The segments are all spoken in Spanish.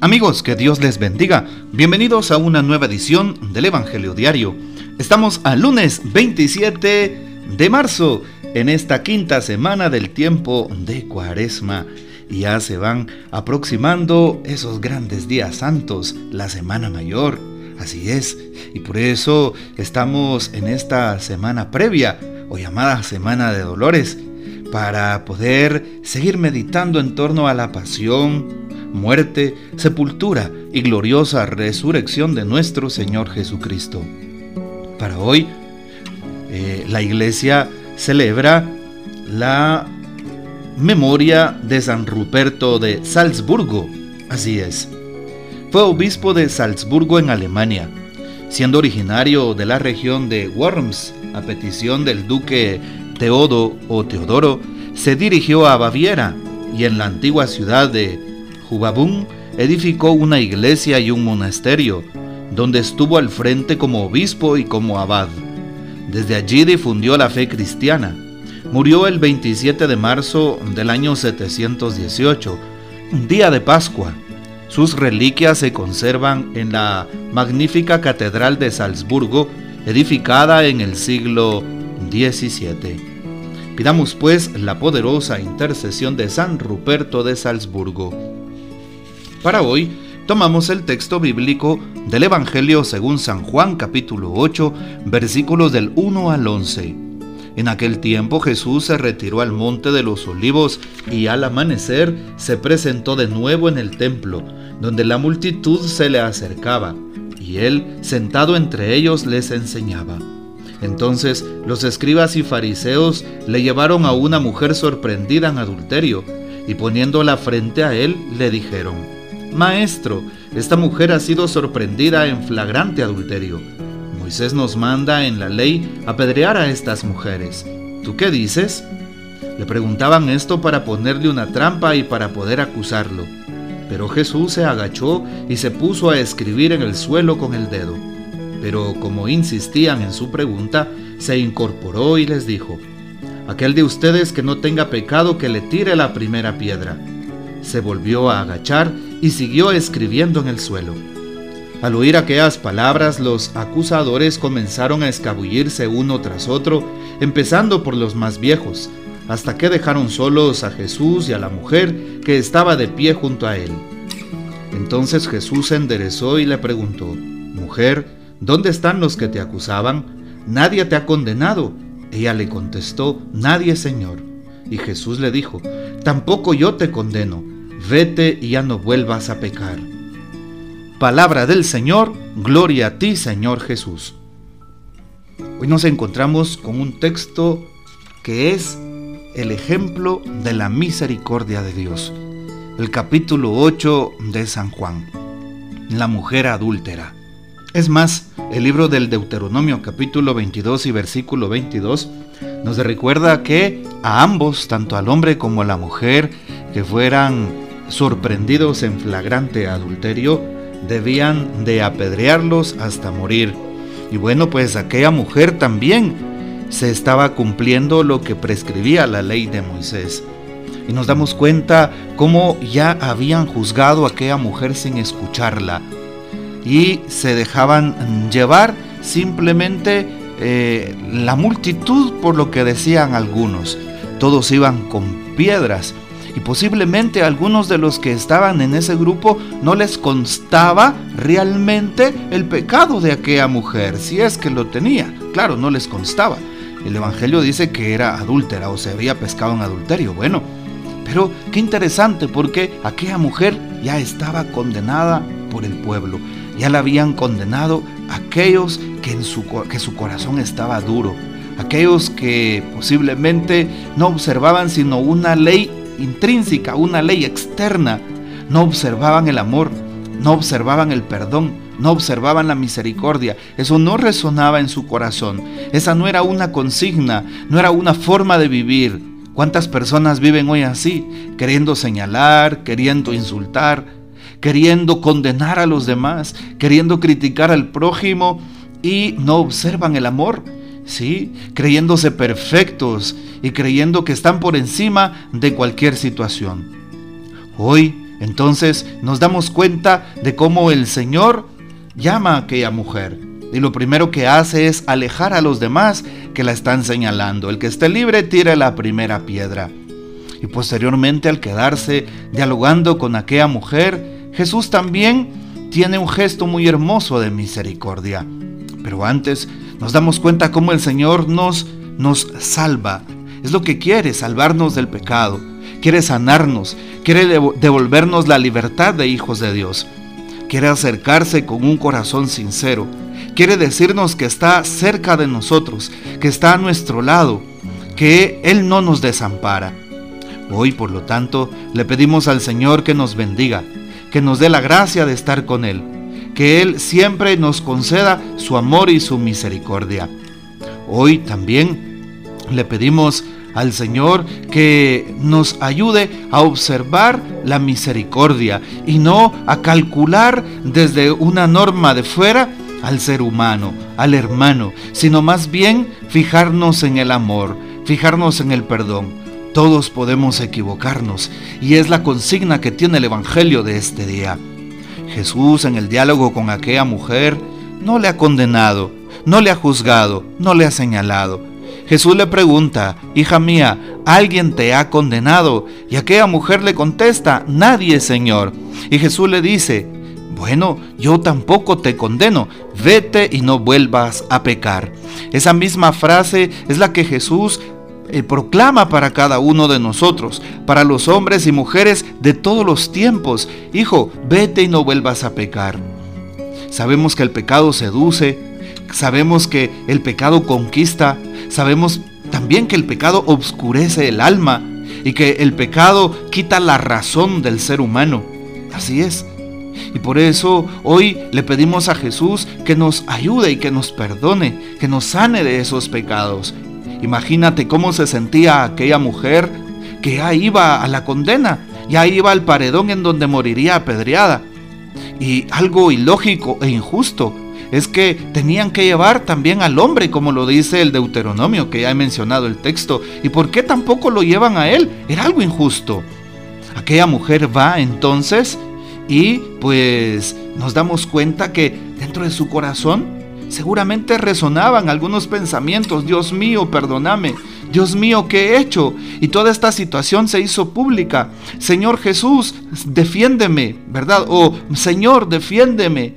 Amigos, que Dios les bendiga. Bienvenidos a una nueva edición del Evangelio Diario. Estamos al lunes 27 de marzo, en esta quinta semana del tiempo de Cuaresma. Ya se van aproximando esos grandes días santos, la Semana Mayor. Así es, y por eso estamos en esta semana previa, o llamada Semana de Dolores, para poder seguir meditando en torno a la pasión, muerte, sepultura y gloriosa resurrección de nuestro Señor Jesucristo. Para hoy, eh, la iglesia celebra la memoria de San Ruperto de Salzburgo. Así es. Fue obispo de Salzburgo en Alemania, siendo originario de la región de Worms, a petición del duque Teodo o Teodoro, se dirigió a Baviera y en la antigua ciudad de Jubabún edificó una iglesia y un monasterio, donde estuvo al frente como obispo y como abad. Desde allí difundió la fe cristiana. Murió el 27 de marzo del año 718, un día de Pascua. Sus reliquias se conservan en la magnífica Catedral de Salzburgo, edificada en el siglo XVII. Pidamos pues la poderosa intercesión de San Ruperto de Salzburgo. Para hoy tomamos el texto bíblico del Evangelio según San Juan capítulo 8 versículos del 1 al 11. En aquel tiempo Jesús se retiró al monte de los olivos y al amanecer se presentó de nuevo en el templo, donde la multitud se le acercaba, y él, sentado entre ellos, les enseñaba. Entonces los escribas y fariseos le llevaron a una mujer sorprendida en adulterio, y poniéndola frente a él, le dijeron, Maestro, esta mujer ha sido sorprendida en flagrante adulterio. Moisés nos manda en la ley apedrear a estas mujeres. ¿Tú qué dices? Le preguntaban esto para ponerle una trampa y para poder acusarlo. Pero Jesús se agachó y se puso a escribir en el suelo con el dedo. Pero como insistían en su pregunta, se incorporó y les dijo, Aquel de ustedes que no tenga pecado que le tire la primera piedra. Se volvió a agachar y siguió escribiendo en el suelo. Al oír aquellas palabras, los acusadores comenzaron a escabullirse uno tras otro, empezando por los más viejos, hasta que dejaron solos a Jesús y a la mujer que estaba de pie junto a él. Entonces Jesús se enderezó y le preguntó, Mujer, ¿dónde están los que te acusaban? Nadie te ha condenado. Ella le contestó, Nadie, Señor. Y Jesús le dijo, Tampoco yo te condeno vete y ya no vuelvas a pecar. Palabra del Señor, gloria a ti Señor Jesús. Hoy nos encontramos con un texto que es el ejemplo de la misericordia de Dios. El capítulo 8 de San Juan. La mujer adúltera. Es más, el libro del Deuteronomio capítulo 22 y versículo 22 nos recuerda que a ambos, tanto al hombre como a la mujer, que fueran sorprendidos en flagrante adulterio, debían de apedrearlos hasta morir. Y bueno, pues aquella mujer también se estaba cumpliendo lo que prescribía la ley de Moisés. Y nos damos cuenta cómo ya habían juzgado a aquella mujer sin escucharla. Y se dejaban llevar simplemente eh, la multitud por lo que decían algunos. Todos iban con piedras y posiblemente algunos de los que estaban en ese grupo no les constaba realmente el pecado de aquella mujer, si es que lo tenía. Claro, no les constaba. El Evangelio dice que era adúltera o se había pescado en adulterio. Bueno, pero qué interesante porque aquella mujer ya estaba condenada por el pueblo. Ya la habían condenado aquellos que, en su, que su corazón estaba duro, aquellos que posiblemente no observaban sino una ley intrínseca, una ley externa. No observaban el amor, no observaban el perdón, no observaban la misericordia. Eso no resonaba en su corazón. Esa no era una consigna, no era una forma de vivir. ¿Cuántas personas viven hoy así? Queriendo señalar, queriendo insultar, queriendo condenar a los demás, queriendo criticar al prójimo y no observan el amor. ¿Sí? Creyéndose perfectos y creyendo que están por encima de cualquier situación. Hoy Entonces nos damos cuenta de cómo el Señor llama a aquella mujer. Y lo primero que hace es alejar a los demás que la están señalando. El que esté libre tire la primera piedra. Y posteriormente al quedarse dialogando con aquella mujer, Jesús también tiene un gesto muy hermoso de misericordia. Pero antes nos damos cuenta cómo el Señor nos, nos salva. Es lo que quiere, salvarnos del pecado. Quiere sanarnos, quiere devolvernos la libertad de hijos de Dios. Quiere acercarse con un corazón sincero. Quiere decirnos que está cerca de nosotros, que está a nuestro lado, que Él no nos desampara. Hoy, por lo tanto, le pedimos al Señor que nos bendiga, que nos dé la gracia de estar con Él, que Él siempre nos conceda su amor y su misericordia. Hoy también le pedimos al Señor que nos ayude a observar la misericordia y no a calcular desde una norma de fuera al ser humano, al hermano, sino más bien fijarnos en el amor, fijarnos en el perdón. Todos podemos equivocarnos y es la consigna que tiene el Evangelio de este día. Jesús en el diálogo con aquella mujer no le ha condenado, no le ha juzgado, no le ha señalado. Jesús le pregunta, hija mía, ¿alguien te ha condenado? Y aquella mujer le contesta, nadie, Señor. Y Jesús le dice, bueno, yo tampoco te condeno, vete y no vuelvas a pecar. Esa misma frase es la que Jesús proclama para cada uno de nosotros, para los hombres y mujeres de todos los tiempos. Hijo, vete y no vuelvas a pecar. Sabemos que el pecado seduce, sabemos que el pecado conquista, sabemos también que el pecado obscurece el alma y que el pecado quita la razón del ser humano. Así es. Y por eso hoy le pedimos a Jesús que nos ayude y que nos perdone, que nos sane de esos pecados Imagínate cómo se sentía aquella mujer que ya iba a la condena, ya iba al paredón en donde moriría apedreada. Y algo ilógico e injusto es que tenían que llevar también al hombre, como lo dice el Deuteronomio, que ya he mencionado el texto. ¿Y por qué tampoco lo llevan a él? Era algo injusto. Aquella mujer va entonces y pues nos damos cuenta que dentro de su corazón Seguramente resonaban algunos pensamientos, Dios mío, perdóname, Dios mío, ¿qué he hecho? Y toda esta situación se hizo pública. Señor Jesús, defiéndeme, ¿verdad? O Señor, defiéndeme.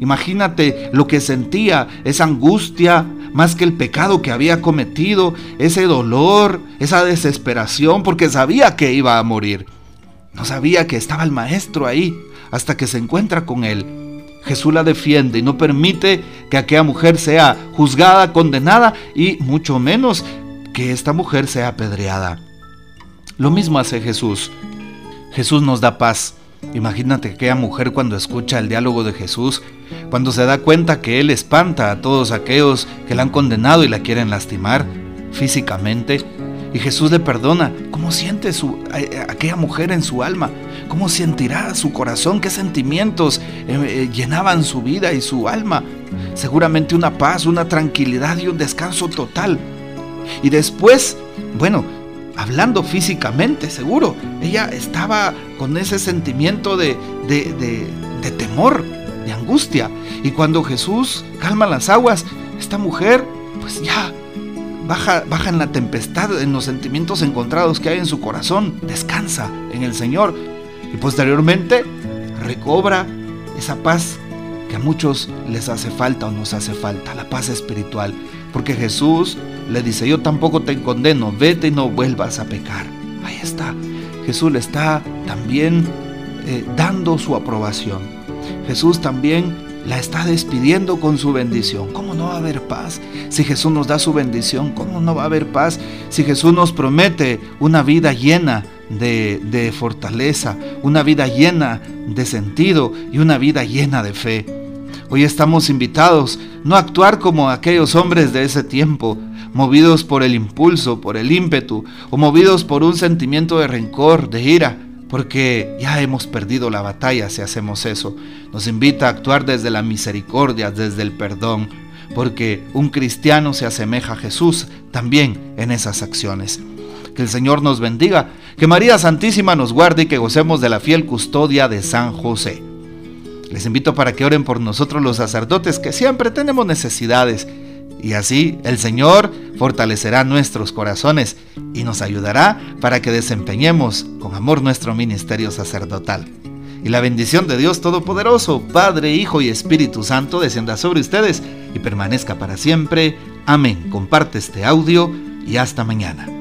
Imagínate lo que sentía, esa angustia, más que el pecado que había cometido, ese dolor, esa desesperación, porque sabía que iba a morir. No sabía que estaba el maestro ahí hasta que se encuentra con él. Jesús la defiende y no permite que aquella mujer sea juzgada, condenada y mucho menos que esta mujer sea apedreada. Lo mismo hace Jesús. Jesús nos da paz. Imagínate aquella mujer cuando escucha el diálogo de Jesús, cuando se da cuenta que Él espanta a todos aquellos que la han condenado y la quieren lastimar físicamente, y Jesús le perdona. ¿Cómo siente aquella mujer en su alma? ¿Cómo sentirá su corazón? ¿Qué sentimientos eh, eh, llenaban su vida y su alma? Seguramente una paz, una tranquilidad y un descanso total. Y después, bueno, hablando físicamente, seguro, ella estaba con ese sentimiento de, de temor, de angustia. Y cuando Jesús calma las aguas, esta mujer, pues ya baja, baja en la tempestad, en los sentimientos encontrados que hay en su corazón, descansa en el Señor y posteriormente recobra esa paz que a muchos les hace falta o nos hace falta, la paz espiritual. Porque Jesús le dice, yo tampoco te condeno, vete y no vuelvas a pecar. Ahí está. Jesús le está también eh, dando su aprobación. Jesús también la está despidiendo con su bendición. ¿Cómo no va a haber paz? Si Jesús nos da su bendición, ¿cómo no va a haber paz? Si Jesús nos promete una vida llena de, de fortaleza, una vida llena de sentido y una vida llena de fe. Hoy estamos invitados no a actuar como aquellos hombres de ese tiempo, movidos por el impulso, por el ímpetu, o movidos por un sentimiento de rencor, de ira, porque ya hemos perdido la batalla si hacemos eso. Nos invita a actuar desde la misericordia, desde el perdón, porque un cristiano se asemeja a Jesús también en esas acciones. Que el Señor nos bendiga, que María Santísima nos guarde y que gocemos de la fiel custodia de San José. Les invito para que oren por nosotros los sacerdotes que siempre tenemos necesidades y así el Señor fortalecerá nuestros corazones y nos ayudará para que desempeñemos con amor nuestro ministerio sacerdotal. Y la bendición de Dios Todopoderoso, Padre, Hijo y Espíritu Santo, descienda sobre ustedes y permanezca para siempre. Amén. Comparte este audio y hasta mañana.